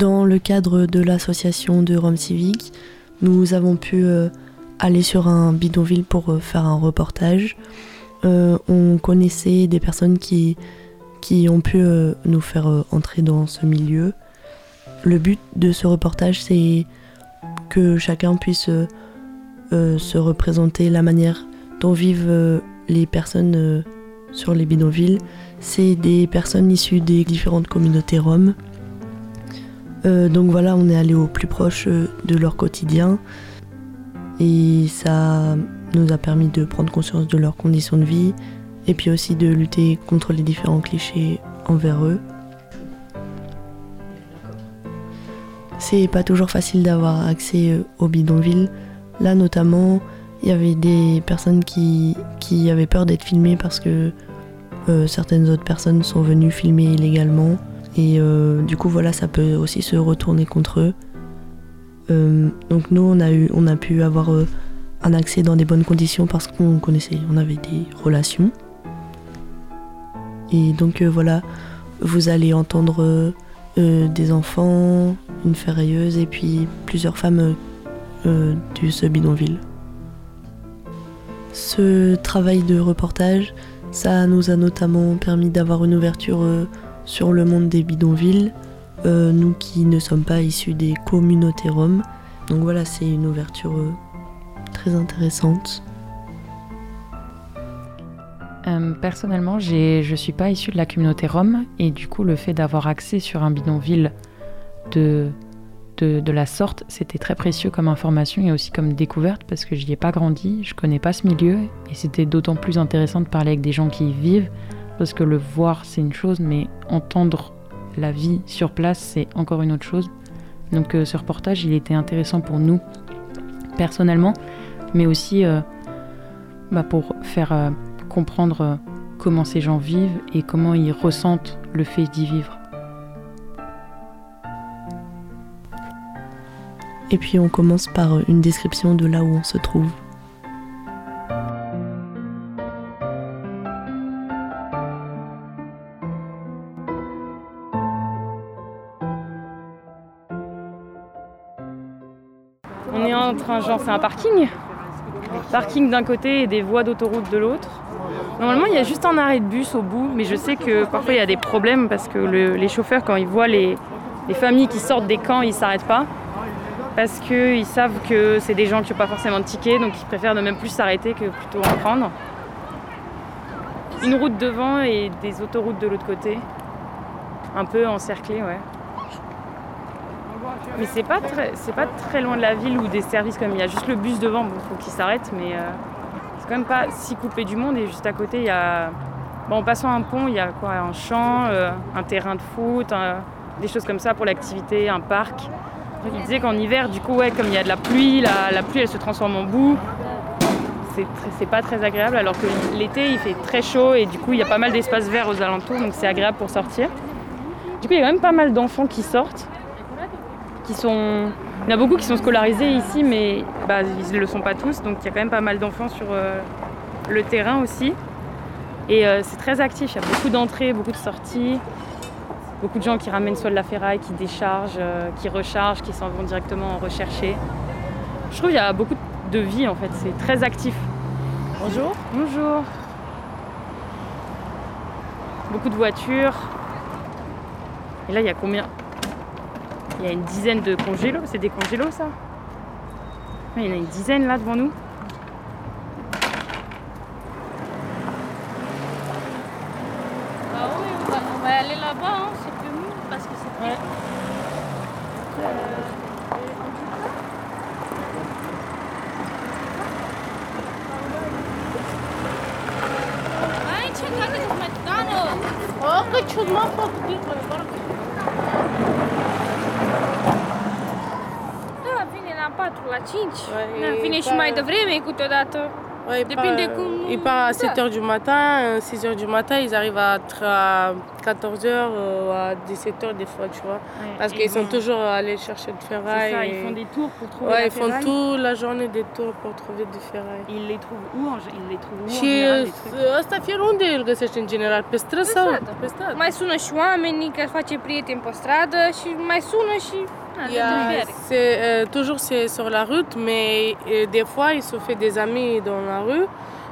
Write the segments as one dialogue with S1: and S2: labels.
S1: Dans le cadre de l'association de Rome Civique, nous avons pu euh, aller sur un bidonville pour euh, faire un reportage. Euh, on connaissait des personnes qui, qui ont pu nous faire entrer dans ce milieu. Le but de ce reportage, c'est que chacun puisse se représenter la manière dont vivent les personnes sur les bidonvilles. C'est des personnes issues des différentes communautés roms. Donc voilà, on est allé au plus proche de leur quotidien. Et ça nous a permis de prendre conscience de leurs conditions de vie et puis aussi de lutter contre les différents clichés envers eux. C'est pas toujours facile d'avoir accès euh, au bidonville. Là notamment, il y avait des personnes qui, avaient peur d'être filmées parce que euh, certaines autres personnes sont venues filmer illégalement. Et euh, du coup voilà, ça peut aussi se retourner contre eux. Euh, donc nous, on a, eu, on a pu avoir euh, un accès dans des bonnes conditions parce qu'on connaissait, on avait des relations. Et donc voilà, vous allez entendre des enfants, une ferrailleuse et puis plusieurs femmes du ce bidonville. Ce travail de reportage, ça nous a notamment permis d'avoir une ouverture sur le monde des bidonvilles, euh, nous qui ne sommes pas issus des communautés roms. Donc voilà, c'est une ouverture euh, très intéressante.
S2: Euh, personnellement, je ne suis pas issue de la communauté rome et du coup, le fait d'avoir accès sur un bidonville de, la sorte, c'était très précieux comme information et aussi comme découverte parce que je n'y ai pas grandi, je connais pas ce milieu et c'était d'autant plus intéressant de parler avec des gens qui y vivent parce que le voir, c'est une chose, mais entendre la vie sur place, c'est encore une autre chose. Donc euh, ce reportage, il était intéressant pour nous, personnellement, mais aussi euh, bah, pour faire euh, comprendre comment ces gens vivent et comment ils ressentent le fait d'y vivre.
S1: Et puis on commence par une description de là où on se trouve.
S3: Genre c'est un parking. Parking d'un côté et des voies d'autoroute de l'autre. Normalement, il y a juste un arrêt de bus au bout, mais je sais que parfois il y a des problèmes parce que les chauffeurs, quand ils voient les, familles qui sortent des camps, ils s'arrêtent pas. Parce qu'ils savent que c'est des gens qui n'ont pas forcément de ticket, donc ils préfèrent ne même plus s'arrêter que plutôt en prendre. Une route devant et des autoroutes de l'autre côté. Un peu encerclées, ouais. Mais c'est pas très, c'est pas très loin de la ville ou des services comme il y a juste le bus devant, bon, faut qu'il s'arrête, mais euh, c'est quand même pas si coupé du monde. Et juste à côté, il y a, bon, en passant un pont, il y a quoi, un champ, euh, un terrain de foot, des choses comme ça pour l'activité, un parc. Il disait qu'en hiver, du coup, ouais, comme il y a de la pluie, la, la pluie elle se transforme en boue. C'est pas très agréable, alors que l'été il fait très chaud et du coup il y a pas mal d'espaces verts aux alentours, donc c'est agréable pour sortir. Du coup, il y a quand même pas mal d'enfants qui sortent sont. Il y en a beaucoup qui sont scolarisés ici, mais bah, ils ne le sont pas tous. Donc il y a quand même pas mal d'enfants sur euh, le terrain aussi. Et euh, c'est très actif. Il y a beaucoup d'entrées, beaucoup de sorties. Beaucoup de gens qui ramènent soit de la ferraille, qui déchargent, euh, qui rechargent, qui s'en vont directement en rechercher. Je trouve qu'il y a beaucoup de vie en fait. C'est très actif.
S4: Bonjour.
S3: Bonjour. Beaucoup de voitures. Et là, il y a combien? Il y a une dizaine de congélos. C'est des congélos, ça? Il y en a une dizaine là devant nous.
S4: Ah oui, on va, aller là-bas, hein. c'est plus mou parce que c'est très... Aici, care sunt metană? O, că ciudma făcut, la 4, la 5. Păi, da, vine da. și mai devreme câteodată.
S5: Ouais, il
S4: Depinde
S5: part,
S4: cum-
S5: il part à
S4: da.
S5: 7h du matin, 6h du matin, ils arrivent à, 14h ou à 17h des fois, tu vois. Parce
S3: Et
S5: qu'ils
S3: ils
S5: sont
S3: vont-
S5: toujours allés chercher
S3: C'est
S5: ferraille.
S3: ça,
S5: et-
S3: ils font des tours pour trouver
S5: Ouais, ils font
S3: ferraille.
S5: toute la journée des tours pour trouver du ferraille.
S3: Ils les trouvent où en, ils les trouvent où
S5: Și ăsta fier unde îl găsești în general? Pe străzi sau? Pe stradă?
S4: Mai sună și oamenii că face prieteni pe stradă și mai sună și... Na,
S5: Il
S4: de
S5: y a-
S4: fiere.
S5: c'est, euh, toujours c'est sur la route, mais euh, des fois ils se fait des amis dans la rue,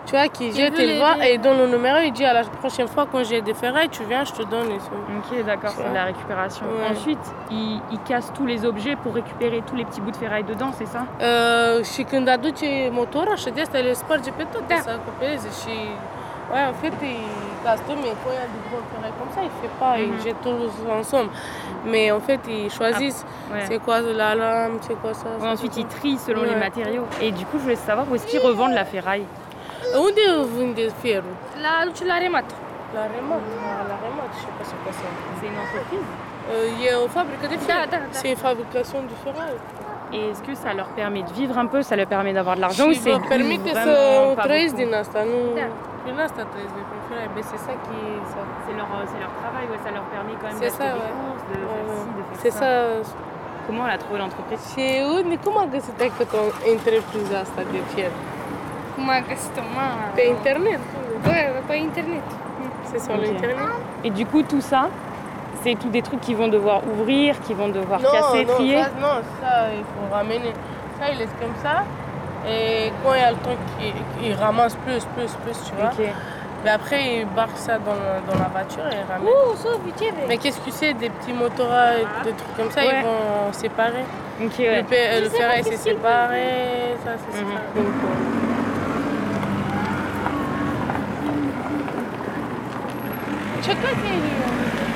S5: tu vois, qui jettent, ils voient et ils donnent le numéro, il dit à la prochaine fois quand j'ai des ferrailles, tu viens, je te donne.
S3: Ok, d'accord, c'est de la récupération.
S5: Ouais.
S3: Ensuite, ils, ils cassent tous les objets pour récupérer tous les petits bouts de ferraille dedans, c'est ça?
S5: Uh, și când aduce motora și de asta le sparge pe toate să acopereze și Ouais, en fait, il tout, mais quand il y a des gros ferrailles comme ça, il fait pas, il
S3: Mhm.
S5: jette tous ensemble. Mais en fait, ils choisissent
S3: Ouais.
S5: c'est quoi la lame, c'est quoi ça.
S3: Ouais, ensuite, ils trient selon les matériaux. Et du coup, je voulais savoir où est-ce qu'ils revendent la ferraille.
S5: Unde vinde fierul?
S4: La la remat.
S5: La remat. Ah, La remat, je sais pas c'est quoi ça.
S3: C'est une entreprise
S5: Euh, Il y a une fabrique de fer.
S4: Da, da, da.
S5: C'est une fabrication du ferraille.
S3: Et est-ce que ça leur permet de vivre un peu? Ça leur permet d'avoir de l'argent ou c'est
S5: vă permite să de. Mais c'est ça qui... Ça.
S3: C'est leur, euh, c'est leur travail, ouais, ça leur permet quand même
S5: C'est
S3: d'acheter
S5: ça,
S3: des
S5: ouais.
S3: courses, de
S5: Ouais,
S3: faire
S5: ouais.
S3: ci, de faire
S5: C'est
S3: ça.
S5: ça.
S3: Comment elle a trouvé l'entreprise?
S5: Și unde, cum a găsit că tu întrepriza asta de fier?
S4: Cum a găsit-o?
S5: Pe internet.
S4: Bă, pe internet.
S5: C'est sur
S3: Ok.
S5: l'internet.
S3: Et du coup, tout ça, c'est tous des trucs qu'ils vont devoir ouvrir, qu'ils vont devoir
S5: Non,
S3: casser,
S5: non,
S3: trier?
S5: ça, non, ça, il faut ramener. Ça, il laisse comme ça. Et quand il y a le temps qu'il il ramasse plus, plus, plus, tu vois. Mais après, il barque ça dans, dans la voiture et il ramène. Mais qu'est-ce que c'est Des petits motoras, des trucs comme ça,
S3: Ouais.
S5: ils vont séparer. Le, pe- le
S4: sais
S5: ferraille, c'est- séparé. Ça, c'est
S3: Mhm.
S5: ça. Donc, euh, că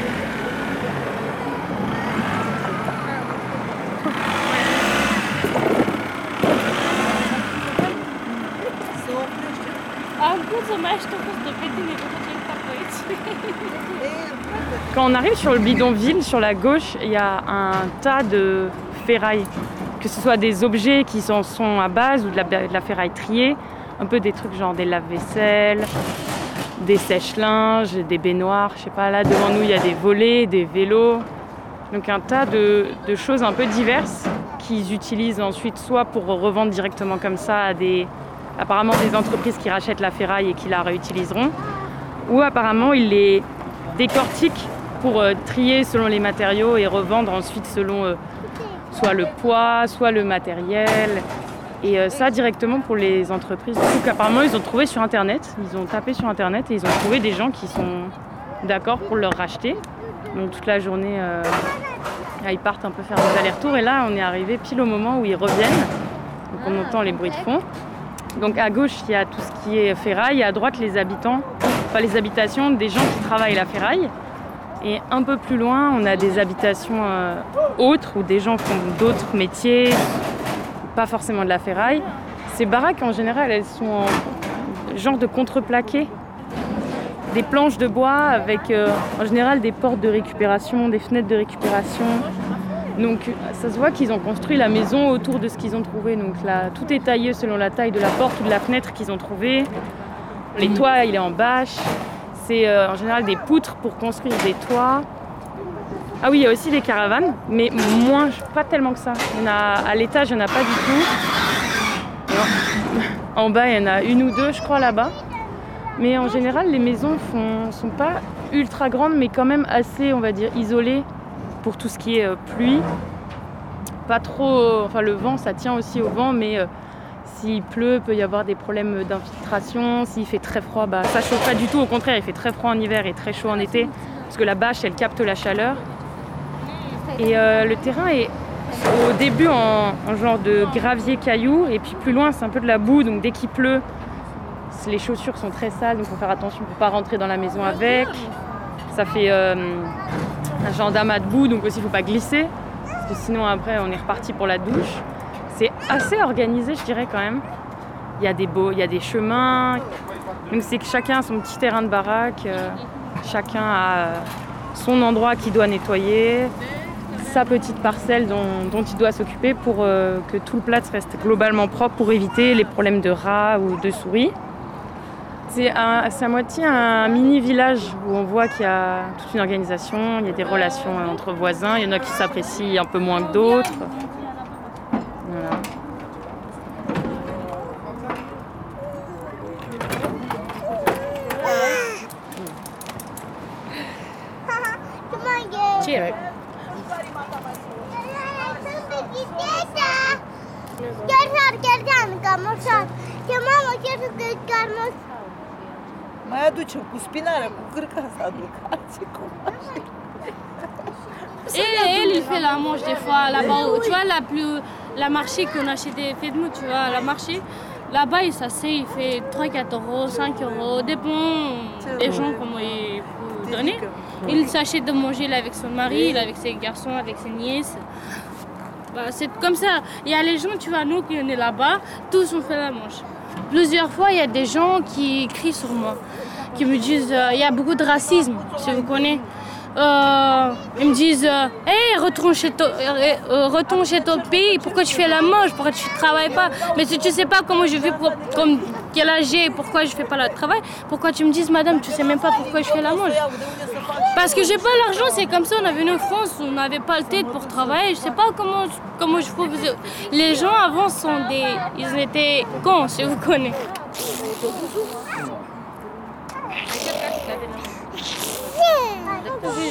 S3: Quand on arrive sur le bidonville, sur la gauche, il y a un tas de ferraille. Que ce soit des objets qui en sont à base ou de la, ferraille triée, un peu des trucs genre des lave-vaisselle, des sèche-linges, des baignoires, je sais pas, là devant nous il y a des volets, des vélos. Donc un tas de, de choses un peu diverses qu'ils utilisent ensuite soit pour revendre directement comme ça à des apparemment des entreprises qui rachètent la ferraille et qui la réutiliseront, ou apparemment ils les décortiquent pour euh, trier selon les matériaux et revendre ensuite selon euh, soit le poids, soit le matériel. Et euh, ça directement pour les entreprises. Donc apparemment ils ont trouvé sur internet, ils ont tapé sur internet et ils ont trouvé des gens qui sont d'accord pour leur racheter. Donc toute la journée ils partent un peu faire des allers-retours et là on est arrivé pile au moment où ils reviennent. Donc on entend les bruits de fond. Donc à gauche il y a tout ce qui est ferraille à droite les habitants, enfin les habitations des gens qui travaillent la ferraille. Et un peu plus loin, on a des habitations euh, autres où des gens font d'autres métiers, pas forcément de la ferraille. Ces baraques, en général, elles sont en genre de contreplaqué. Des planches de bois avec euh, en général des portes de récupération, des fenêtres de récupération. Donc ça se voit qu'ils ont construit la maison autour de ce qu'ils ont trouvé. Donc tout est taillé selon la taille de la porte ou de la fenêtre qu'ils ont trouvé. Les toits, il est en bâche. C'est euh, en général des poutres pour construire des toits. Ah oui, il y a aussi des caravanes, mais moins, pas tellement que ça. A, à l'étage, il n'y en a pas du tout. En, en bas, il y en a une ou deux, je crois, là-bas. Mais en général, les maisons ne sont pas ultra grandes, mais quand même assez, on va dire, isolées pour tout ce qui est euh, pluie. Pas trop. Enfin, le vent, ça tient aussi au vent, mais euh, s'il pleut, peut y avoir des problèmes d'infiltration. S'il fait très froid, bah, ça chauffe pas du tout. Au contraire, il fait très froid en hiver et très chaud en été, parce que la bâche, elle capte la chaleur. Et euh, le terrain est au début en, en genre de gravier caillou, et puis plus loin, c'est un peu de la boue. Donc dès qu'il pleut, les chaussures sont très sales, donc il faut faire attention pour pas rentrer dans la maison avec. Ça fait un genre d'amas de boue, donc aussi il faut pas glisser, parce que sinon après on est reparti pour la douche. C'est assez organisé, je dirais quand même. Il y a des beaux, il y a des chemins. Donc c'est que chacun a son petit terrain de baraque, euh, chacun a euh, son endroit qu'il doit nettoyer. sa petite parcelle dont, il doit s'occuper pour euh, que tout le plat reste globalement propre pour éviter les problèmes de rats ou de souris. C'est à moitié un mini village où on voit qu'il y a toute une organisation, il y a des relations entre voisins, il y en a qui s'apprécient un peu moins que d'autres.
S6: cu spinarea, cu cârca să aduc.
S4: Et elle, il fait la manche des fois là-bas. Tu vois, la, plus, la marché qu'on achetait nous, tu vois, la marché. Là-bas, il s'assied, il fait 3, 4 euros, 5 euros, dépend des gens comment il peut donner. Il s'achète de manger là, avec son mari, avec ses garçons, avec ses nièces. Bah, c'est comme ça. Il y a les gens, tu vois, nous qui on est là-bas, tous on fait la manche. Plusieurs fois, il y a des gens qui crient sur moi qui me disent euh, il y a beaucoup de racisme, si vous connaissez. Euh, ils me disent Hé, euh, retourne, chez ton, retourne chez ton pays, pourquoi tu fais la manche, pourquoi tu ne travailles pas? Mais si tu ne sais pas comment je vis, comme quel âge j'ai, pourquoi je ne fais pas le travail, pourquoi tu me dis Madame, tu ne sais même pas pourquoi je fais la manche Parce que j'ai pas l'argent, c'est comme ça, on est venu en France, on n'avait pas le tête pour travailler, je sais pas comment, comment je peux. Les gens avant sont des. Ils étaient cons, si vous connaissez.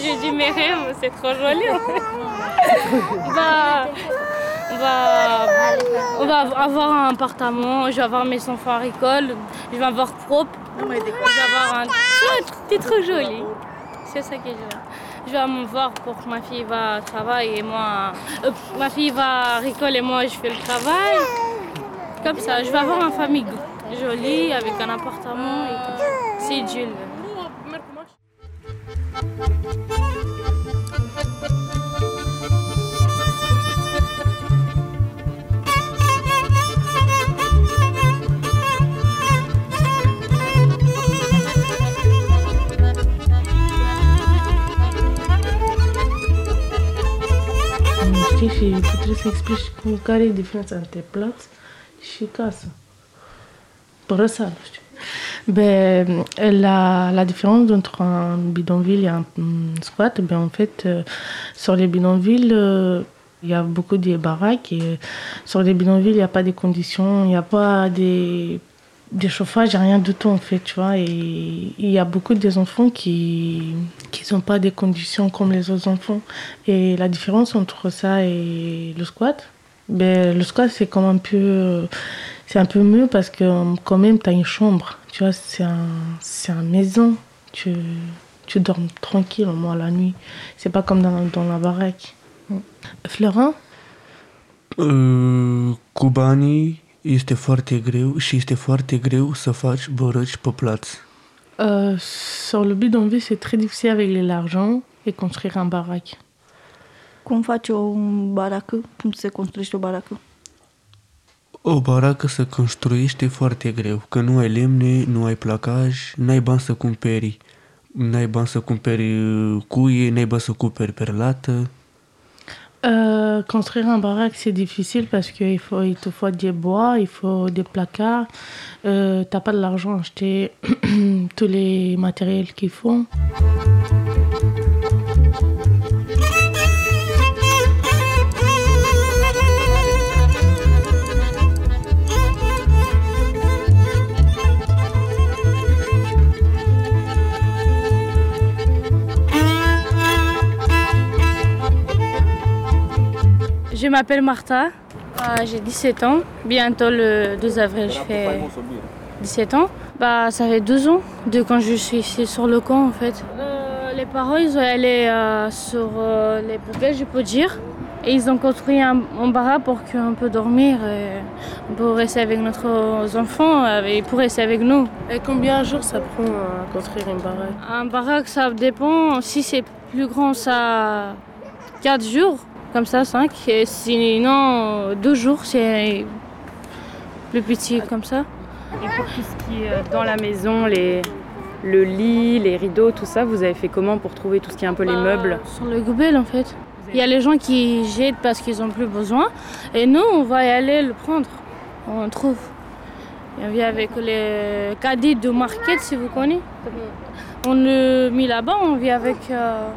S4: J'ai dit mes rêves, c'est trop joli. on, va, avoir un appartement, je vais avoir mes enfants à l'école, je vais avoir propre. Je trop joli. C'est ça que je veux. Je vais me voir pour que ma fille va au travail et moi. Euh, ma fille va à l'école et moi je fais le travail. Comme ça, je vais avoir une famille jolie avec un appartement. C'est Jules.
S7: Și trebuie să explici cu care e diferența între plăți și casă. Părăsa, nu știu. Ben, la, la différence entre un bidonville et un squat, ben, en fait, euh, sur les bidonvilles, euh, il y a beaucoup de baraques et sur les bidonvilles, il n'y a pas de conditions, il n'y a pas des, des chauffages, rien du tout en fait, tu vois. Et il y a beaucoup des enfants qui n'ont pas des conditions comme les autres enfants. Et la différence entre ça et le squat, ben, le squat c'est comme un peu c'est un peu mieux parce que quand même tu as une chambre tu vois c'est un c'est une maison tu tu dors tranquille au moins la nuit c'est pas comme dans, dans la baraque Florent?
S8: Uh, cu banii este foarte greu și este foarte greu să faci bărăci pe plaț.
S7: Uh, sur le bidonville, c'est très difficile avec l'argent et construire un baraque.
S1: Cum faci o baracă? Cum se construiește o baracă?
S8: O baracă să construiește foarte greu, că nu ai lemne, nu ai placaj, n-ai bani să cumperi, n-ai bani să cumperi uh, cuie, n-ai bani să cumperi perlată.
S7: Euh, construire un baraque, c'est difficile parce qu'il faut, il te faut des bois, il faut des placards. Euh, T'as pas de l'argent à acheter tous les matériels qu'il faut.
S4: M'appelle Martha, euh, j'ai 17 ans. Bientôt le 12 avril, je fais 17 ans. Bah, ça fait deux ans de quand je suis ici sur le camp en fait. Euh, les parents ils ont allé euh, sur les poubelles, je peux dire. Et ils ont construit un, un pour qu'on peut dormir, et pour rester avec nos enfants et pour rester avec nous.
S5: Et combien de jours ça prend à construire une baraque
S4: Un baraque, ça dépend. Si c'est plus grand, ça 4 jours comme ça, 5. Et sinon, deux jours, c'est plus petit comme ça.
S3: Et pour tout ce qui est euh, dans la maison, les, le lit, les rideaux, tout ça, vous avez fait comment pour trouver tout ce qui est un peu les bah, meubles?
S4: Sur le goubel en fait. Il y a les gens qui jettent parce qu'ils n'ont plus besoin. Et nous, on va y aller le prendre. On trouve. Et on vient avec les caddies de market, si vous connaissez. On le met là-bas, on vient avec. euh,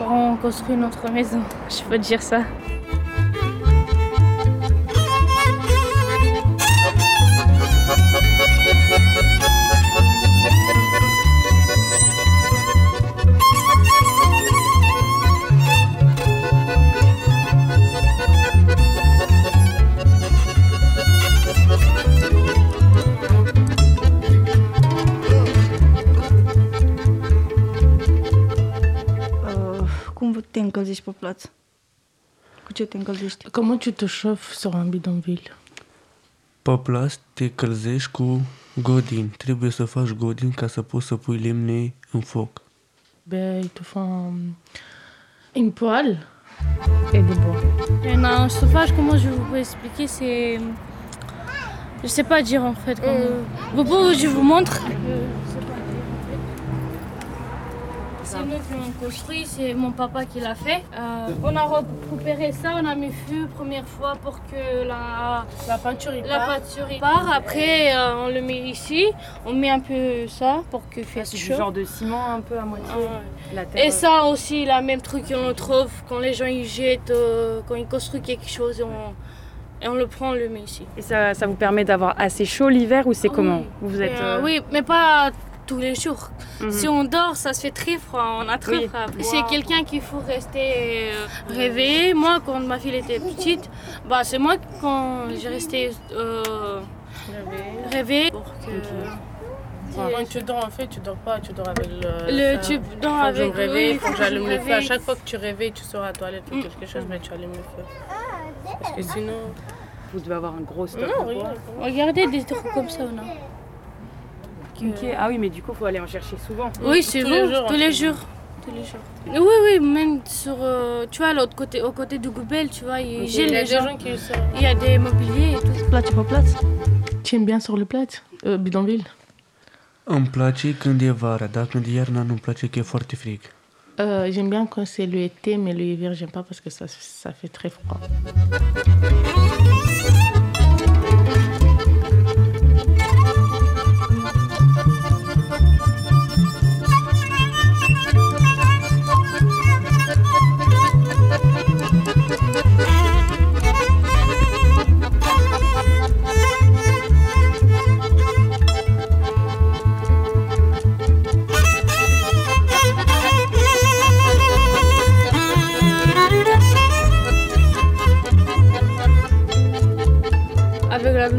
S4: on construit notre maison. Je peux dire ça.
S9: Plață? Cu ce te încălzești?
S7: Comment tu te chauffes sur un bidonville
S8: Pe plas te călzești cu godin. Trebuie să faci godin ca să poți să pui lemne în foc.
S7: Ben, ils te font um, une poêle et des bois.
S4: Et un chauffage, comment je vous peux expliquer C'est. Je sais pas dire en fait. comment- Vous pouvez, je vous montre? C'est nous qui l'avons construit, c'est mon papa qui l'a fait. Euh, on a récupéré ça, on a mis feu première fois pour que la,
S5: La peinture,
S4: la
S5: part.
S4: peinture il part. Après, euh, on le met ici, on met un peu ça pour que fasse
S3: C'est du
S4: chaud.
S3: genre de ciment un peu à moitié.
S4: Ah ouais.
S3: La terre.
S4: Et ça aussi, la même truc qu'on trouve quand les gens ils jettent, euh, quand ils construisent quelque chose, on, et on le prend, on le met ici.
S3: Et ça, ça vous permet d'avoir assez chaud l'hiver ou c'est
S4: Ah
S3: comment. Vous êtes.
S4: Euh,
S3: euh,
S4: Oui, mais pas tous les jours.
S3: mhm.
S4: Si on dort, ça se fait très froid, on a très
S3: Oui.
S4: froid. C'est quelqu'un qu'il faut rester euh, réveillé. Moi, quand ma fille était petite, bah, c'est moi quand j'ai resté euh, réveillée pour que...
S5: Quand tu dors, en fait, tu dors pas, tu dors avec le.
S4: Le
S5: ça.
S4: tu dors
S5: Faut que
S4: avec
S5: je me réveille, faut que j'allume le feu. À chaque fois que tu réveilles, tu sors à la toilette ou
S4: Mm.
S5: quelque chose, mais tu allumes le feu. Parce que sinon.
S3: Vous devez avoir un gros stock.
S5: Non,
S3: de.
S4: Regardez des trucs comme ça, on a.
S3: Ok. Ah oui, mais du coup, faut aller en chercher souvent.
S4: Oui, c'est
S5: Tous
S4: vous,
S5: les jours,
S4: tous les jours. Tous les jours. Oui, oui, même sur, euh, tu vois, l'autre côté, au côté du Goubel, tu vois, il
S5: Il
S4: gèle
S5: y a
S4: les
S5: des
S4: gens.
S5: gens qui sortent.
S4: Il y a des mobiliers et tout.
S9: Place pe plață?
S7: Tu aimes bien sur le plat euh, Bidonville
S8: Îmi place când e vara, dar când e iarna nu-mi place că e foarte frig.
S7: Euh, J'aime bien quand c'est le été, mais le hiver, j'aime pas parce que ça, ça fait très froid.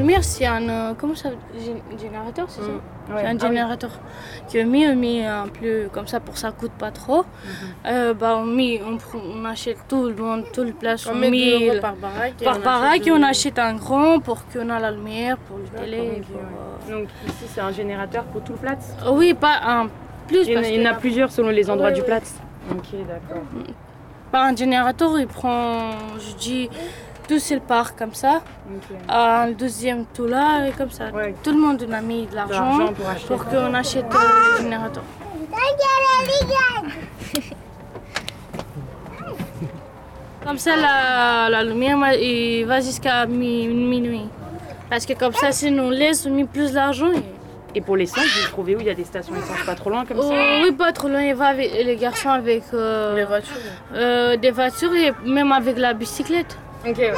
S4: Lumière, c'est un. euh, comment ça gé- Générateur, c'est ça
S3: Ouais.
S4: C'est un
S3: Ah oui.
S4: générateur qui est mis, on met un peu comme ça pour que ça coûte pas trop.
S3: Mhm.
S4: Euh, bah, on, met, on, achète tout le monde, tout le place.
S5: On met 2
S4: met
S5: euros
S4: le-
S5: par baraque.
S4: par
S5: on
S4: baraque et on achète un grand pour qu'on a la lumière pour le télé.
S3: Ok,
S4: pour,
S3: ouais. Donc ici, c'est un générateur pour tout le Platz
S4: euh, Oui, pas un plus.
S3: Il y en a,
S4: parce
S3: il y en a
S4: que-
S3: plusieurs selon les endroits
S4: Ouais,
S3: du. Platz. Ok, d'accord.
S4: Pas un générateur, il prend, je dis, tout c'est le parc comme ça. Un deuxième tout là et comme ça.
S3: Ouais.
S4: Tout le monde on a mis de l'argent
S3: pour
S4: qu'on achète euh, le générateur. Comme ça, la, la lumière il va jusqu'à mi- minuit. Parce que comme ça, si nous laisse, on met plus d'argent. et-
S3: Et pour l'essence, vous trouvez où il y a des stations essence pas trop loin comme
S4: Oh,
S3: ça
S4: oui, pas trop loin. Il va avec les garçons avec euh,
S5: Les voitures.
S4: euh, des voitures et même avec la bicyclette.
S3: Ok, ouais.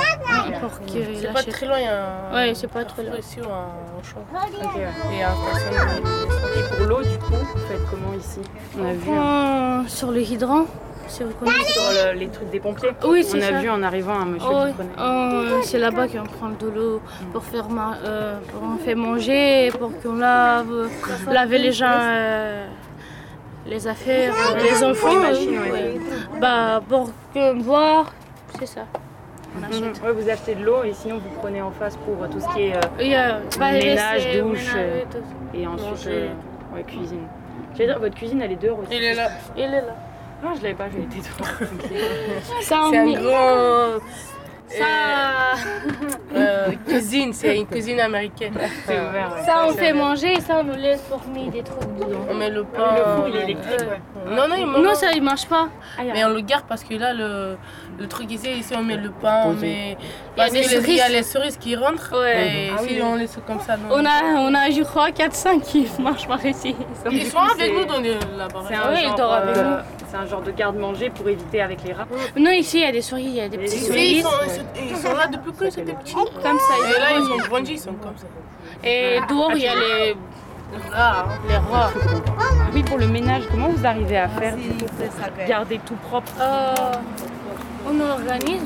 S4: Pour qu'il
S5: C'est pas très loin, il y a un.
S4: Ouais, c'est pas très
S5: Carrefour
S4: loin.
S5: ici ou un champ.
S3: Ok, ouais.
S5: Et un stationnement.
S3: Et pour l'eau, du coup, vous faites comment ici? On a vu hein,
S4: sur le hydrant, si vous connaissez.
S3: sur le- les trucs des pompiers?
S4: Oui,
S3: On
S4: c'est
S3: a
S4: ça.
S3: vu en arrivant un monsieur
S4: Oh,
S3: qui prenait.
S4: oh, c'est là-bas qu'on prend de l'eau pour faire ma- euh, pour on fait manger, pour qu'on lave, laver les gens, euh, les affaires, euh, les enfants.
S3: Une machine,
S4: euh,
S3: ouais.
S4: ouais. Bah pour que boire, c'est ça. On
S3: Mhm.
S4: achète.
S3: Ouais, vous achetez de l'eau et sinon vous prenez en face pour tout ce qui est. euh,
S4: Il y a
S3: Ménage, douche,
S4: ménage,
S3: euh,
S4: tout.
S3: et ensuite euh, ouais, cuisine. J'allais dire, votre cuisine elle est dehors aussi.
S5: Il est là.
S4: Il est là.
S3: Ah, je l'avais pas, je l'ai été. Ok.
S4: C'est un,
S5: un grand.
S4: Ça,
S5: Euh, cuisine, c'est une cuisine américaine.
S3: C'est ouvert. ouais.
S4: ça on fait manger, ça on nous laisse former des trucs dedans.
S5: On met le pain.
S3: Le four, il est électrique. ouais.
S5: Non, non, il me-
S4: Non, ça il marche pas.
S5: Mais on le garde parce que là, le, le truc ici, ici, on met le pain, on met.
S4: Il y a des
S5: les- il y a
S4: cerises.
S5: les cerises qui rentrent.
S4: Ouais.
S5: Et
S3: Ah
S5: si
S3: oui.
S5: on laisse comme ça, non.
S4: On a, on a je crois 4-5 qui marchent par ici.
S5: Ils sont avec nous dans le- la baraque.
S3: C'est un,
S4: Ouais, il
S3: genre,
S4: dort avec
S3: euh, c'est un genre de garde-manger pour éviter avec les rats.
S4: Non, ici il y a des souris, il y a des petits souris.
S5: ils, sont, ils sont là depuis que c'était petit.
S4: Comme ça,
S5: Et là,
S4: ils sont
S5: ont grandi, ils sont comme ça.
S4: Et dehors il y a les,
S5: Ah,
S4: les rats.
S3: Oui, pour le ménage, comment vous arrivez à faire pour garder tout propre
S4: Euh, on organise.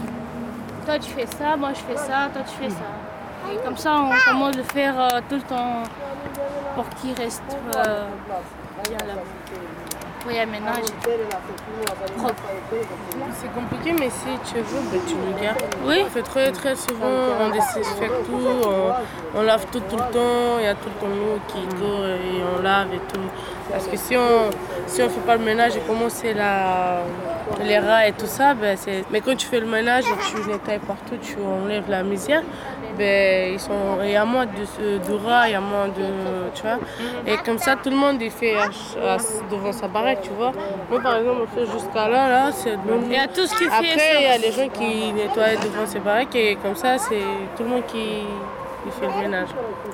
S4: Toi tu fais ça, moi je fais ça, toi tu fais ça. Et comme ça on commence de faire euh, tout le temps pour qu'il reste euh, bien là. Ménage propre.
S5: c'est compliqué, mais si tu veux, ben, tu le gardes.
S4: Oui.
S5: On fait très très souvent, on désinfecte tout, on, on lave tout tout le temps, il y a tout le temps l'eau qui court et on lave et tout. Parce que si on si on fait pas le ménage et commencer la, les rats et tout ça, ben c'est... mais quand tu fais le ménage et tu nettoies partout, tu enlèves la misère, ben ils sont... il y a moins de, de rats, il y a moins de... tu vois. Et comme ça, tout le monde il fait à- à- devant sa baraque, tu vois. Moi par exemple, on fait jusqu'à là, là, c'est.
S4: Il y a tout ce qui fait
S5: Après, il y a les gens qui nettoient devant ces baraques et comme ça, c'est tout le monde qui, qui fait le ménage.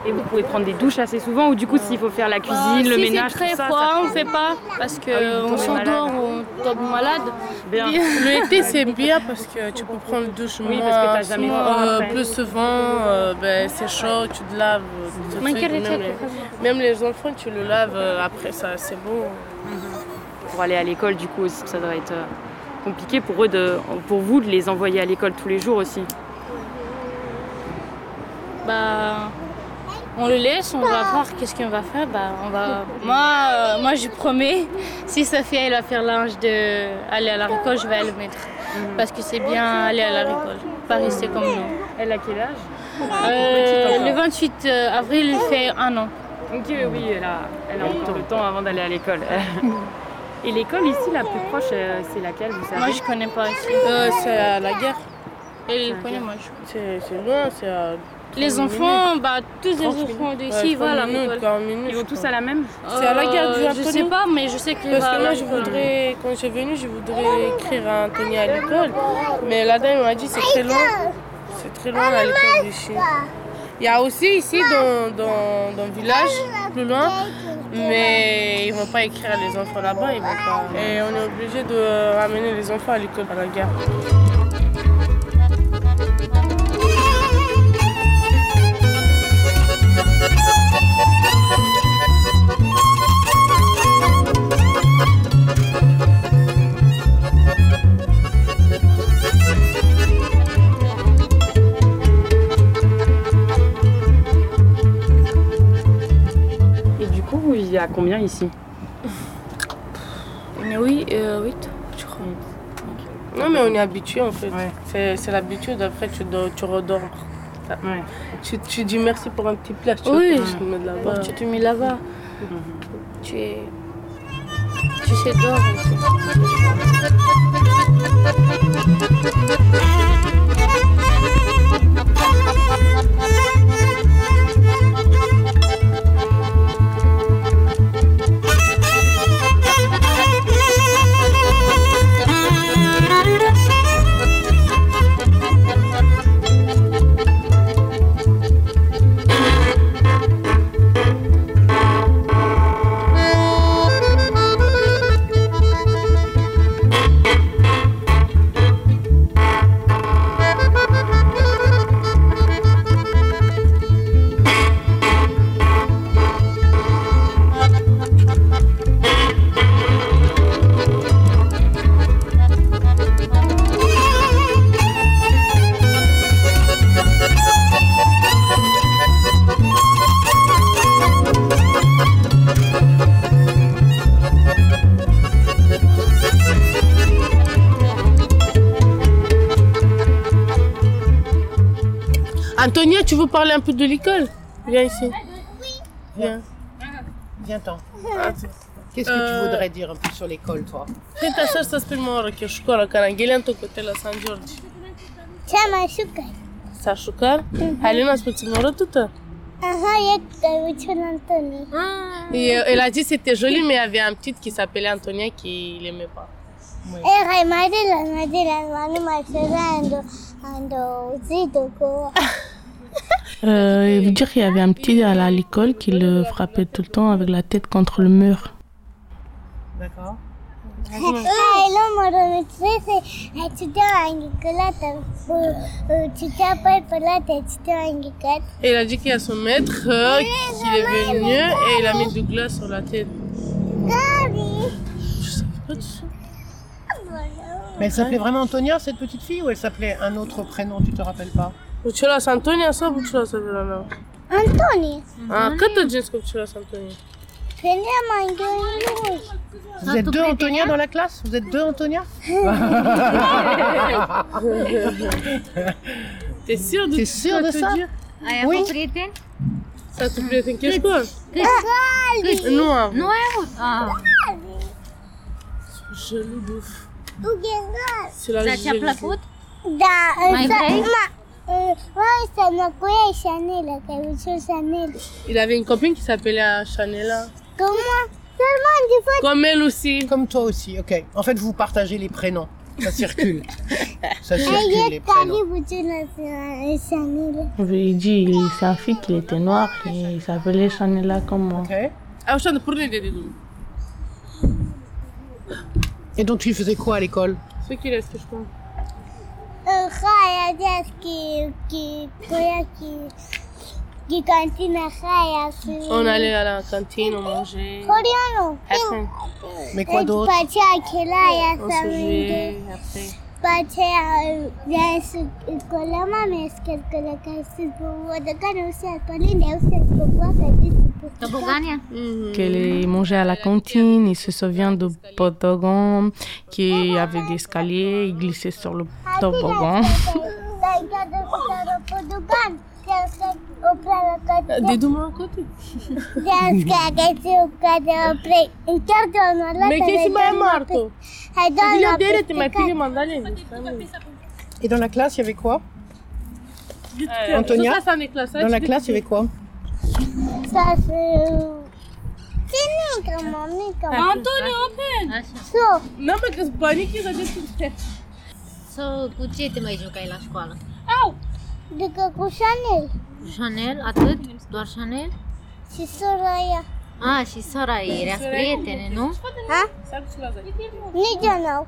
S3: Et vous pouvez prendre des douches assez souvent ou du coup s'il faut faire la cuisine, le
S4: si
S3: ménage,
S4: c'est très
S3: tout ça,
S4: froid,
S3: ça-
S4: on fait pas parce que
S3: Ah oui,
S4: on s'endort, on tombe malade.
S3: Bien.
S5: Le été, c'est bien parce que tu peux prendre douche
S3: Oui,
S5: moins,
S3: parce que jamais
S5: souvent,
S3: froid
S5: euh, plus souvent, euh, ben, c'est chaud, tu te laves.
S4: quel
S5: même, les, même les enfants, tu le laves euh, après ça, c'est bon.
S3: Pour aller à l'école du coup aussi, ça doit être euh, compliqué pour eux de, pour vous de les envoyer à l'école tous les jours aussi.
S4: Bah, on le laisse, on va voir qu'est-ce qu'on va faire. Bah, on va. Moi, euh, moi, je promets, si Sophia elle va faire l'ange de aller à la récolte, je vais le mettre parce que c'est bien aller à la récolte, pas rester comme nous.
S3: Elle a quel âge?
S4: Euh, le 28 avril, il fait un an.
S3: Ok, oui, elle a, elle a encore le temps avant d'aller à l'école. Et l'école ici, la plus proche, euh, c'est laquelle, vous savez?
S4: Moi, je connais pas ici.
S5: Euh, c'est à la guerre,
S4: Elle connaît, moi, je
S5: c'est c'est loin, c'est à.
S4: Les
S5: 30
S4: enfants, bah, tous les
S5: 30
S4: enfants d'ici,
S5: Ouais,
S4: voilà.
S5: 30 minutes, 40 minutes.
S3: Ils vont tous à la même
S5: C'est à la gare du
S4: Euh, Je sais pas, mais je sais que
S5: Parce que moi, je
S4: école.
S5: voudrais, quand je suis venue, je voudrais écrire à Anthony à l'école. Mais la dame m'a dit c'est très loin. C'est très loin à l'école du chien. Il y a aussi ici dans, dans, dans le village, plus loin, mais ils vont pas écrire à les enfants là-bas. Ils vont pas. Et on est obligé de ramener les enfants à l'école à la gare.
S3: Combien ici
S4: Oui, euh, 8, je crois.
S5: Non, mais on est habitué en fait.
S3: Ouais.
S5: C'est c'est l'habitude, après tu, dors- tu redors.
S3: Ouais.
S5: Tu, tu dis merci pour un petit plat. Tu
S4: Oui.
S5: tu te mets là-bas.
S4: Tu te mets là-bas. Tu es. Tu sais d'or.
S5: Parler un peu de l'école Viens ici. Viens.
S10: Viens-t'en. Qu'est-ce que
S5: Euh,
S10: tu voudrais dire un peu sur l'école, toi?
S5: Tenta San. Sa. Et euh, elle a dit que c'était joli, mais il y avait un petit qui s'appelait Antonia qui l'aimait pas.
S11: E,
S7: Euh, il veut dire qu'il y avait un petit à l'école qui le frappait tout le temps avec la tête contre le mur.
S5: D'accord. Et il a dit qu'il y a son maître euh, qui est venu et il a mis du glace sur la tête.
S11: Gabi.
S5: Je savais pas du tout.
S10: Mais elle s'appelait vraiment Antonia, cette petite fille, ou elle s'appelait un autre prénom, tu te rappelles pas?
S5: Buciola Antonia sau Buciola Savilana?
S11: Antoni.
S5: Ah, cât îți cu Buciola Antonia?
S11: Prendeam anghiolul.
S10: Vous êtes deux Antonia dans la classe? Vous êtes deux Antonia?
S5: T'es sûr de
S10: T'es
S5: ce
S10: sûr de ça?
S12: Ai
S10: Oui.
S12: prieteni?
S5: Ça te plaît, t'inquiète pas.
S11: Gabi.
S5: Nu am.
S12: Nu ai avut? Ah.
S5: Jaloux de ouf.
S11: Ughengar.
S5: C'est la
S12: Dar ți-a
S5: jalousie.
S12: plăcut?
S11: Da,
S12: Mai
S11: însă,
S12: vrei?
S11: ma, cuie Chanel, Chanel.
S5: Il avait une copine qui s'appelait?
S11: Seulement du fait
S5: Comme elle aussi.
S10: Comme toi aussi, ok. En fait, vous partagez les prénoms. Ça circule. Ça circule, les prénoms.
S11: Chanel.
S7: Il dit c'est un fille qui était noire et il s'appelait Chanela comme moi.
S10: Ok.
S5: Ah, je pour les deux.
S10: Et donc, tu faisais quoi à l'école?
S5: Ce qui reste, je pense. On allait à la cantine, on mangeait.
S10: Mais quoi d'autre?
S11: kasi.
S12: Tobogania?
S7: Qu'elle mangeait à la cantine, il se souvient de Potogan qui avait des escaliers, il glissait sur le toboggan.
S11: De
S5: Mais que marto? Il a direct, il m'a.
S10: Et dans la classe, il y avait quoi? Antonia?
S5: Ça, ça, c'est classe.
S10: Dans la classe, il y avait quoi?
S11: Să se... Ținică, mămică.
S5: Antonio, open!
S11: So,
S5: Nu, mă, că-s banii că de
S12: Sau cu ce te mai jucai la școală?
S11: adică cu Chanel
S12: Chanel? Atât? Doar Chanel?
S11: și sora.
S12: Ah, și sora ei, ereați prietene, nu?
S11: Ha? Nici eu n-au.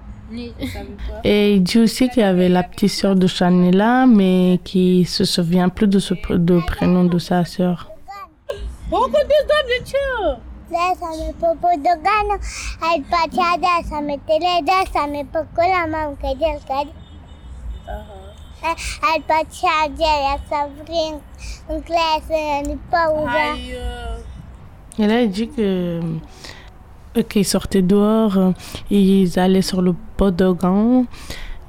S7: Et il dit aussi qu'il y avait la petite sœur de Chanela, mais qui se souvient plus de ce pr- de prénom de sa sœur.
S5: Pourquoi
S11: tele vrin în clasă, în pauza.
S5: Hai, uh,
S7: Et là, il dit que euh, qu'ils sortaient dehors, euh, ils allaient sur le Podogan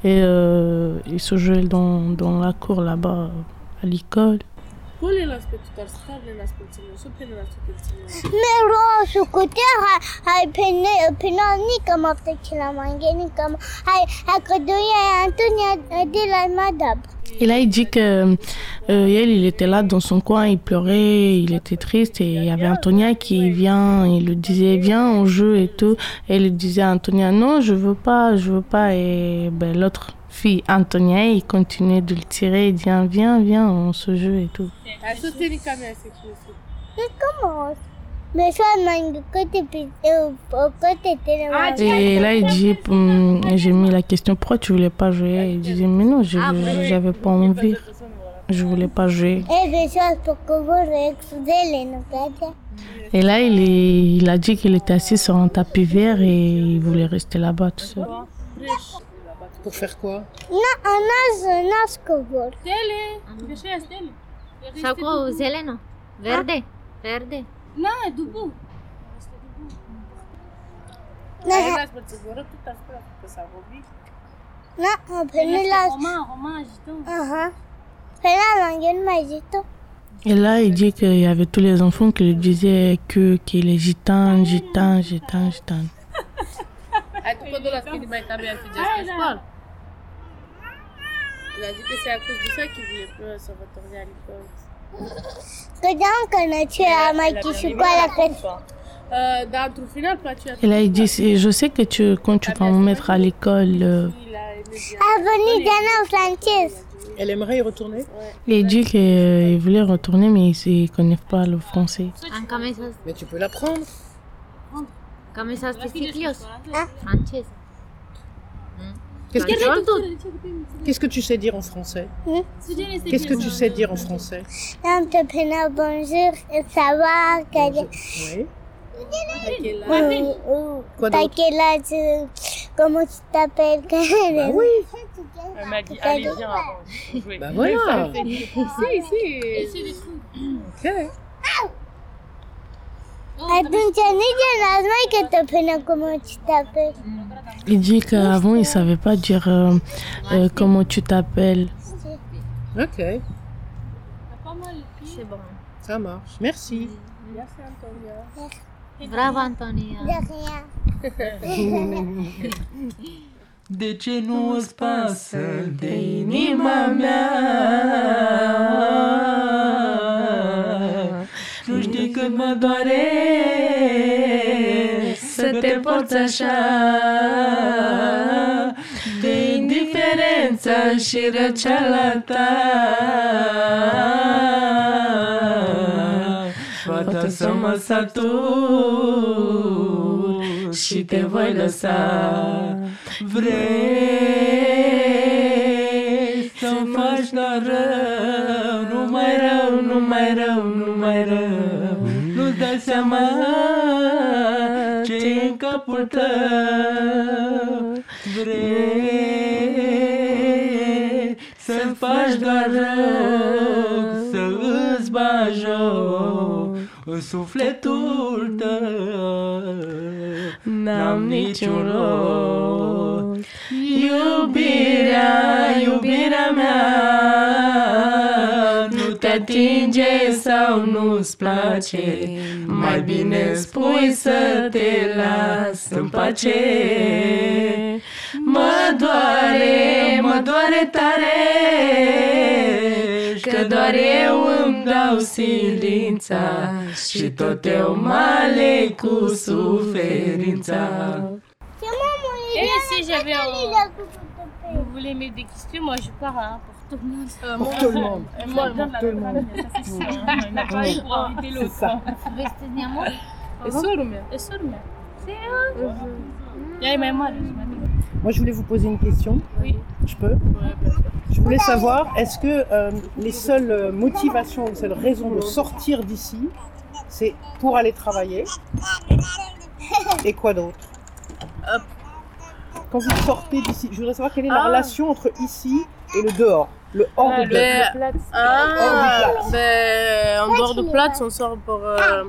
S7: et euh, ils se jouaient dans, dans la cour là-bas à l'école.
S5: La spețutar.
S11: Mirosul cu terra, hai pene, pene, nică mă ce la manghe, nică mă, hai, hai că doia Antonia de la madab.
S7: Et là, il dit que euh, elle, il était là dans son coin, il pleurait, il était triste et il y avait Antonia qui vient, il lui disait viens on joue et tout. Et elle lui disait à Antonia non, je veux pas, je veux pas. Et ben, l'autre fille, Antonia, il continuait de le tirer, il dit viens, viens, on se joue et tout.
S11: Câte pe, câte te
S7: Et là, il dit, hum, j'ai mis la question, pourquoi tu voulais pas jouer? Il disait, mais non, je j'avais pas envie. Je voulais pas jouer. Et là, il, est- il a dit qu'il était assis sur un tapis vert et il voulait rester là-bas tout seul.
S10: Pour faire quoi
S12: zeleno? Verde? Verde?
S11: Mai zic tu.
S7: Et là, il dit qu'il y avait tous les enfants qui lui disaient que qu'il est gitan, gitan, gitan, gitan.
S5: Hai, tu că de la schimb mai tabe anti de școală. Il a dit que c'est à cause de ça qu'il voulait plus se retourner à l'école.
S11: Regarde quand tu as marqué sur quoi la quête.
S5: Euh, dans ton final, toi, tu as
S7: Elle a dit, c'est- je sais que tu, quand tu vas me mettre à l'école, euh,
S11: Ah, venez Diana française.
S10: Elle aimerait y retourner?
S7: Il a dit qu'il voulait retourner, mais il ne connaît pas le français.
S12: Camisas,
S10: Mais tu peux l'apprendre.
S12: camisas de ciclos. Francesa.
S10: Qu'est-ce que, qu'est-ce que tu sais dire en français Qu'est-ce que tu sais dire en français
S11: Entrepreneur, bonjour, ça va quel-
S10: Oui.
S11: Ou- ou-
S10: Quoi
S11: T'as
S10: d'autre
S11: quel âge Comment tu t'appelles
S10: Bah oui.
S3: Elle m'a dit, allez, viens avant.
S10: Bah voilà.
S5: Ici, ici.
S10: Ok.
S11: Attends, tu as dit Diana, que entrepreneur, comment tu t'appelles
S7: Il dit qu'avant, il ne savait pas dire euh, euh, comment tu t'appelles.
S10: Ok.
S4: C'est bon.
S10: Ça marche. Merci.
S5: Merci, Antonia.
S12: Bravo, Antonia.
S11: De rien.
S8: De ce nu îți pasă de inima mea? Cât mă doare să te porți așa. De indiferența și răceala ta. Poate să mă satur și te voi lăsa. Vrei să faci doar rău? Nu mai rău, nu mai rău, nu mai rău. Nu-ți dai seama ce în capul tău. Vrei să faci doar rău Să îți bagi joc în sufletul tău. N-am niciun rost. Iubirea, iubirea mea Nu te atinge sau nu-ți place Mai bine spui să te las în pace. Mă doare, mă doare tare Că doar eu îmi dau silința Și tot eu mă aleg cu suferința.
S4: Et si j'avais un... Vous voulez mettre des questions Moi, je pars hein, pour tout le monde. Euh,
S10: Pour
S4: moi,
S10: tout le monde.
S4: euh, moi,
S10: Pour tout le monde. Ça.
S4: C'est eux. Il y a même moi,
S10: je voulais vous poser une question.
S4: Oui.
S10: Je peux Je voulais savoir, est-ce que euh, les seules motivations, les seules raisons de sortir d'ici, c'est pour aller travailler Et quoi d'autre Quand vous sortez d'ici, je voudrais savoir quelle est la
S5: Ah.
S10: relation entre ici et le dehors, le hors de
S5: Ben,
S10: Hors du
S5: ah,
S10: Platz.
S5: ben, en dehors de Platz, on sort pour. euh,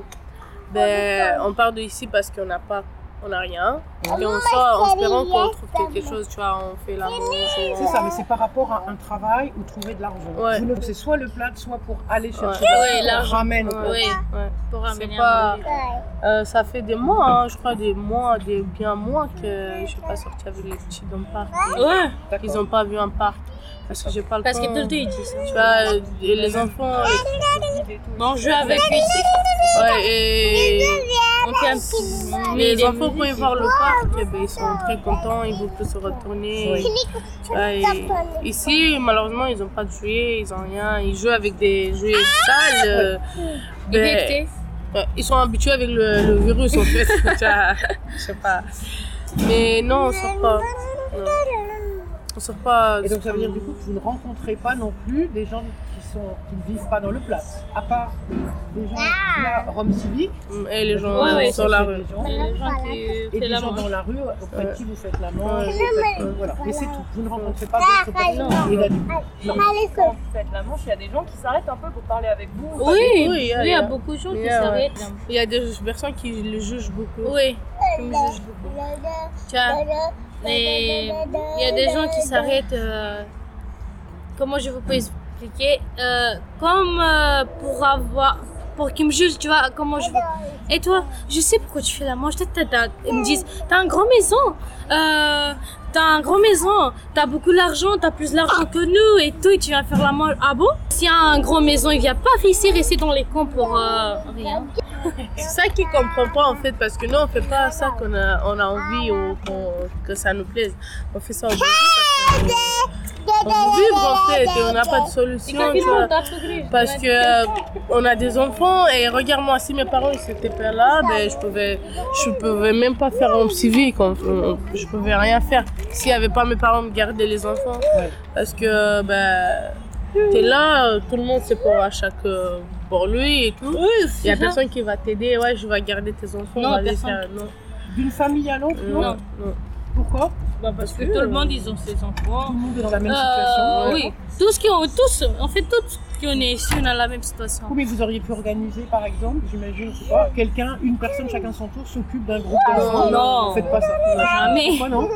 S5: ben, on part de ici parce qu'on n'a pas. On n'a rien. Et on sort en espérant qu'on trouve quelque chose, tu vois, on fait la.
S10: C'est ça, mais c'est par rapport à un travail ou trouver de l'argent.
S5: Ouais.
S10: Ne- C'est soit le plat, soit pour aller chercher
S5: Ouais.
S10: de
S5: Ouais,
S10: l'argent. ramène
S5: Ouais.
S4: Pour ramener
S5: pas. euh, ça fait des mois, hein, je crois, des mois, des bien mois que je suis pas sortie avec les petits dans le parc.
S4: Ouais.
S5: Ils ont pas vu un parc. Parce que j'ai pas le
S4: Parce que tout le temps, ils disent.
S5: Tu vois, euh, et les enfants.
S4: Bon, on joue avec ici.
S5: Ouais, et.
S4: On fait un petit.
S5: Les enfants, quand ils voient le parc, eh ben, ils sont très contents, ils veulent plus se retourner.
S10: Oui.
S5: Tu vois, et ici, malheureusement, ils n'ont pas de jouets, ils n'ont rien. Ils jouent avec des jouets sales. euh, ben, ils sont habitués avec le, le virus, en fait. Je sais pas. Mais non, on sort pas. Non. On sort pas.
S10: Et donc ça veut dire du coup que vous ne rencontrez pas non plus des gens qui sont qui ne vivent pas dans le plat, à part des gens là, Rome civique.
S5: Et les gens
S4: Ouais, ouais,
S5: sur la rue.
S10: gens.
S4: Et les gens qui
S10: Et
S4: font
S10: des
S4: la
S10: gens dans la rue auprès de qui vous faites la manche. Faites, euh, voilà. Mais c'est tout. Vous ne rencontrez pas d'autres personnes. Et là, du coup, non.
S3: Quand vous faites la manche, il y a des gens qui s'arrêtent un peu pour parler avec vous.
S4: Oui,
S5: Oui,
S4: oui,
S5: il y a-
S4: il y a beaucoup de gens qui s'arrêtent.
S5: Il y a des personnes qui le jugent beaucoup.
S4: Oui, qui me jugent beaucoup. Et il y a des gens qui s'arrêtent. euh, comment je vous peux expliquer Euh, Comme euh, pour avoir. Pour qu'ils me jugent, tu vois, comment je. Et toi, je sais pourquoi tu fais la manche. Ils me disent T'as une grande maison. Euh, t'as un grand maison, t'as beaucoup d'argent, t'as plus d'argent que nous et tout, et tu vas faire la manche. Ah bon? Si un grand maison, il vient pas ici rester dans les camps pour euh, rien.
S5: C'est ça qu'ils comprennent pas en fait, parce que nous on fait pas ça qu'on a, on a envie ou que ça nous plaise. On fait ça au Brésil parce qu'on veut vivre en fait et on n'a pas de solution. tu vois. Parce que euh, on a des enfants et regarde-moi, si mes parents ils étaient pas là, ben, je pouvais, je pouvais même pas faire un civique, on- on- je pouvais rien faire s'il y avait pas mes parents me garder les enfants. Parce que ben, t'es là, euh, tout le monde c'est pour à chaque euh, pour lui et tout. Il y a
S10: ça.
S5: personne qui va t'aider, ouais, je vais garder tes enfants.
S4: Non, personne.
S5: faire, non.
S10: D'une famille à l'autre, non,
S5: Non.
S10: Pourquoi?
S4: Bah Parce que tout le monde, ils ont ses enfants. Tout le
S10: monde est dans la même
S4: Euh,
S10: situation.
S4: Oui, tous qui ont, tous, en fait, tous qui on est ici, on a la même situation.
S10: Oui, mais vous auriez pu organiser, par exemple, j'imagine, quelqu'un, une personne chacun son tour s'occupe d'un groupe d'enfants.
S4: Ah, Non.
S10: Vous faites pas ça.
S4: Jamais.
S10: Pourquoi non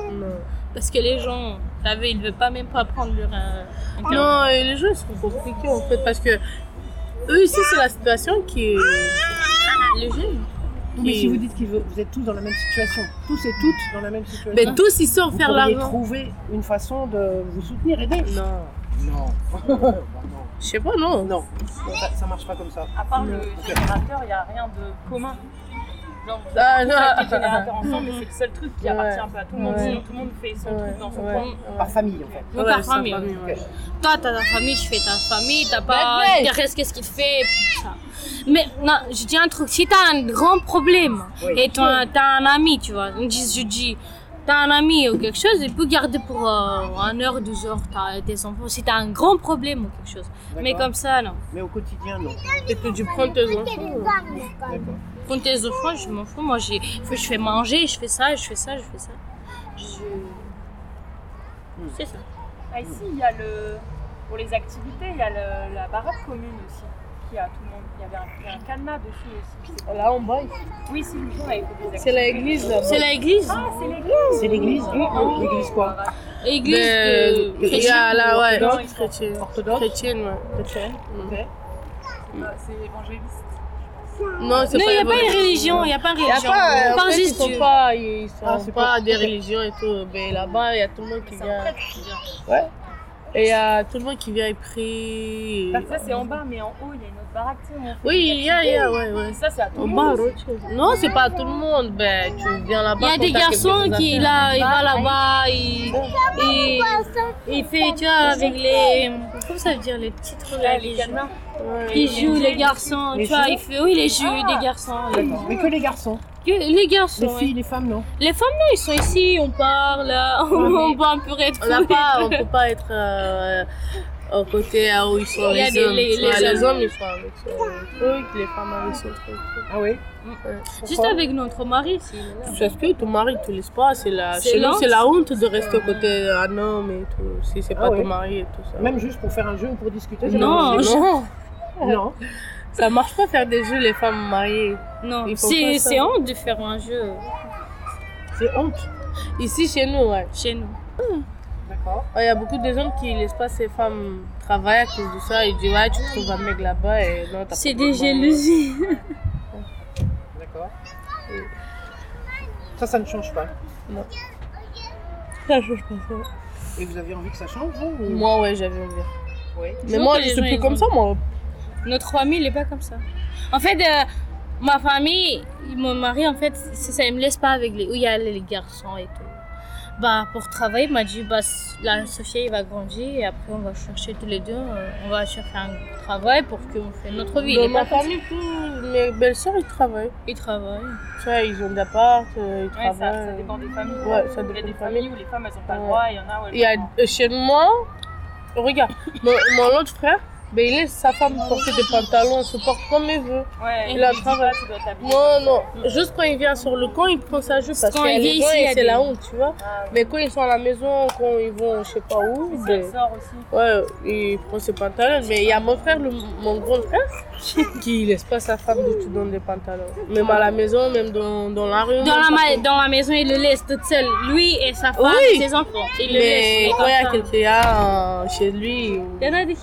S4: Parce que les gens, vous savez, ils ne veulent pas même pas prendre leur. euh, un
S5: Non, et les gens ils sont compliqués en fait parce que eux ici c'est la situation qui est.
S10: Oui, mais si vous dites que vous êtes tous dans la même situation, tous et toutes dans la même situation.
S5: Mais tous, ils
S10: vous
S5: faire l'argent.
S10: trouver une façon de vous soutenir, aider.
S5: Non.
S10: Non.
S5: Je sais pas, non.
S10: Non, ça, ça marche pas comme ça.
S3: À part le générateur, il n'y a rien de commun. Genre, vous
S5: Ah,
S3: avez tous
S5: non.
S3: acheté le générateur ensemble, mais c'est le seul truc qui
S5: Ouais.
S3: appartient un peu à tout le monde. Sinon, tout le monde fait son truc dans son
S5: ouais.
S3: coin.
S10: Par famille, en fait.
S4: Oui,
S5: Ouais,
S4: par famille. Toi, t'as ta famille, je fais ta famille, t'as pas. Intéresse qu'est-ce qu'il fait, ça. Mais non, je dis un truc, si t'as un grand problème
S5: Oui.
S4: et t'as t'as un ami, tu vois, je dis, je dis, t'as un ami ou quelque chose, il peut garder pour euh, une heure, deux heures t'as des enfants. Si t'as un grand problème ou quelque chose. Mais comme ça, non.
S10: Mais au quotidien, non.
S5: Et que tu prends tes enfants.
S10: D'accord.
S4: Pour tes enfants, je m'en fous. Moi, j'ai, je fais manger, je fais ça, je fais ça, je fais ça. Je... C'est ça.
S3: Ah, ici, il y a le. Pour les activités, il y a le- la baraque commune aussi. Qui a tout le monde. Il y avait un, il y a un cadenas dessus aussi.
S5: Là en bas ici.
S3: Oui, c'est le jour, des.
S5: C'est l'église là-bas.
S4: C'est l'église.
S3: Ah, c'est l'église
S10: C'est l'église
S5: Mm,
S10: L'église quoi?
S4: Église de
S5: Il y
S4: chrétienne.
S5: a là, ouais,
S10: Orthodoxe.
S5: chrétienne.
S10: Orthodoxe
S5: Chrétienne, ouais.
S10: Chrétienne Ok.
S3: C'est évangéliste.
S5: Non, c'est pas
S4: il n'y a pas une religion, il n'y a pas une
S5: a
S4: religion.
S5: pas, ils sont pas, ils sont
S10: Ah, c'est
S5: pas
S10: pas-
S5: des religions et tout. Mais là-bas, il y a tout le monde qui vient.
S3: prêtre qui vient.
S5: Ouais. Et il y a tout le monde qui vient et prie.
S3: Ça, c'est en bas, mais en haut, il y a une
S5: Oui,
S3: des
S5: il y a, il y a,
S3: activités.
S5: ouais, ouais.
S3: Ça, c'est à tout le
S5: bas,
S3: monde.
S5: Non, c'est pas à tout le monde. Ben, tu viens là-bas.
S4: Il y a des garçons qui là, il va là-bas, il, il, il fait, tu vois, avec les, comment ça veut dire, les petits trucs là, les jeux. Il joue les garçons,
S10: Les
S4: tu vois,
S10: jeux
S4: il fait, oui, les jeux
S3: Ah.
S4: des garçons.
S10: Mais que les garçons.
S4: Que- Les garçons,
S10: Les
S4: ouais.
S10: filles, les femmes, non
S4: Les femmes, non, ils sont ici, on parle, on,
S5: mais
S4: on peut un peu
S5: On n'a pas, on peut pas être euh, au côté à où ils sont
S4: Il y a
S5: les
S4: des-
S5: hommes.
S4: les-
S5: tu vois,
S4: les
S5: les
S4: hommes.
S5: hommes, ils sont avec son truc, les femmes avec son truc.
S10: Ah oui.
S4: Juste avec notre mari, si.
S5: Parce que ton mari ne te laisse pas, c'est la,
S4: C'est
S5: chez nous c'est la honte de rester au côté d'un homme et tout, si c'est
S10: Ah
S5: pas
S10: ouais.
S5: ton mari et tout ça.
S10: Même juste pour faire un jeu ou pour discuter c'est
S4: Non,
S5: non,
S10: Non.
S5: ça marche pas faire des jeux les femmes mariées.
S4: Non,
S5: font
S4: c'est c'est honte de faire un jeu
S10: C'est honte.
S5: Ici chez nous, ouais.
S4: chez nous.
S10: D'accord.
S5: Il y a beaucoup de gens qui laissent pas ces femmes travailler à cause de ça. Ils disent ouais tu trouves un mec là-bas et non t'as
S4: C'est des jalousies.
S10: D'accord. Ça, ça ne change pas.
S5: Non. Ça change pas ça.
S10: Et vous avez envie que ça change, vous ou-
S5: Moi ouais j'avais envie. Mais moi je suis plus comme
S4: ont-
S5: ça moi.
S4: Notre famille, il est pas comme ça. En fait, euh, ma famille, mon mari, en fait, c'est ça, il me laisse pas avec les, où il y a les garçons et tout. Bah, pour travailler, il m'a dit, bah, la Sophia, il va grandir et après, on va chercher tous les deux, euh, on va chercher un travail pour qu'on fasse notre vie. Il
S5: Dans ma famille, tous mes belles-sœurs ils travaillent.
S4: ça. Il travaille.
S5: Tu vois, ils ont d'appart, euh, ils
S3: Ouais,
S5: travaillent.
S3: ça dépend des familles.
S5: Ouais, ça
S3: Il y a des
S5: des
S3: familles où les femmes, elles ont pas le
S5: Ouais.
S3: droit, il y en a où elles
S5: Il y a
S3: ont le
S5: chez moi, regarde, mon, mon autre frère, ben, il laisse sa femme porter des pantalons, il se porte comme il veut.
S3: Ouais,
S5: Il a
S3: dit
S5: travail.
S3: pas, tu dois t'habiller.
S5: Non, non, juste quand il vient sur le camp, il prend sa jupe parce qu'il
S4: il
S5: gens
S4: ici, il
S5: c'est
S4: des-
S5: la honte, tu vois.
S3: Ah.
S5: Mais quand ils sont à la maison, quand ils vont je sais pas où,
S3: Ça
S5: ben,
S3: sort aussi.
S5: ouais, il prend ses pantalons. Mais il y a mon frère, le- mon grand frère, qui laisse pas sa femme du tout dans des pantalons. Même à la maison, même dans, dans la rue.
S4: Dans la, ma- dans la maison, il le laisse toute seule. Lui et sa femme
S5: Oui.
S4: et ses enfants. Il le
S5: Mais
S4: laisse.
S5: quand il y a quelqu'un chez lui,
S4: Il y en a des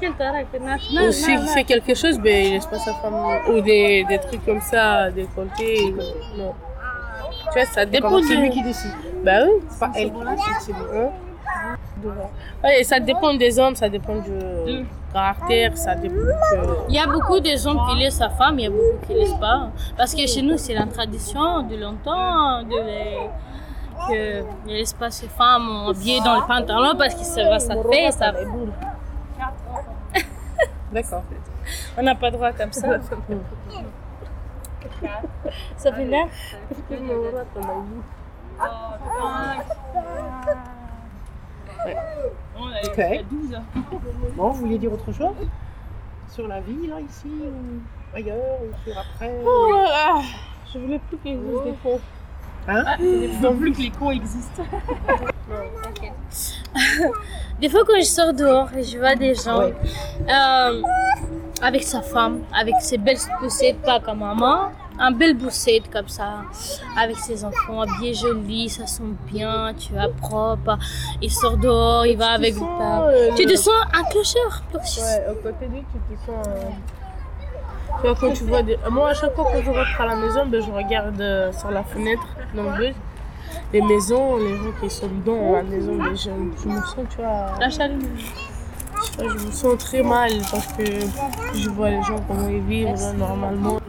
S4: na-
S5: ou s'il fait quelque chose, ben, il laisse pas sa femme. Ou des, des trucs comme ça, des comptés. Non. Tu vois, ça dépend
S10: Comment c'est
S5: de-
S10: lui qui décide
S5: Bah oui.
S10: C'est pas elle c'est.
S5: Hein Ouais, et ça dépend des hommes, ça dépend du caractère, ça dépend de...
S4: Il y a beaucoup de hommes qui laissent sa femme, il y a beaucoup qui ne laissent pas. Parce que chez nous, c'est la tradition de longtemps de les... que ne laisse pas ses femmes habillées dans le pantalon parce que ça va, ça fait, ça
S10: D'accord.
S4: On n'a pas droit comme ça. ça fait nerf.
S10: Ok. Bon, vous vouliez dire autre chose Sur la vie, là, ici, ou ailleurs, ou sur après
S5: Oh là Je voulais plus qu'il existe des cons.
S10: Hein
S3: Je veux plus que les cons existent.
S4: Des fois, quand je sors dehors et je vois des gens euh, avec sa femme, avec ses belles poussettes, pas comme maman, un belle boussette comme ça, avec ses enfants habillés jolis, ça sent bien, tu vois, propre. Il sort dehors, il va avec le père.
S5: euh,
S4: Tu te sens un clochard.
S5: Ouais, au côté de lui, tu te sens. euh, Tu vois, quand tu vois des... Moi, à chaque fois que je rentre à la maison, ben, je regarde euh, sur la fenêtre, dans le bus, les maisons, les gens qui sont dans la maison, ben, je, je me sens, tu vois.
S4: La chaleur.
S5: Je, sais pas, je me sens très mal parce que je vois les gens comment ils vivent normalement.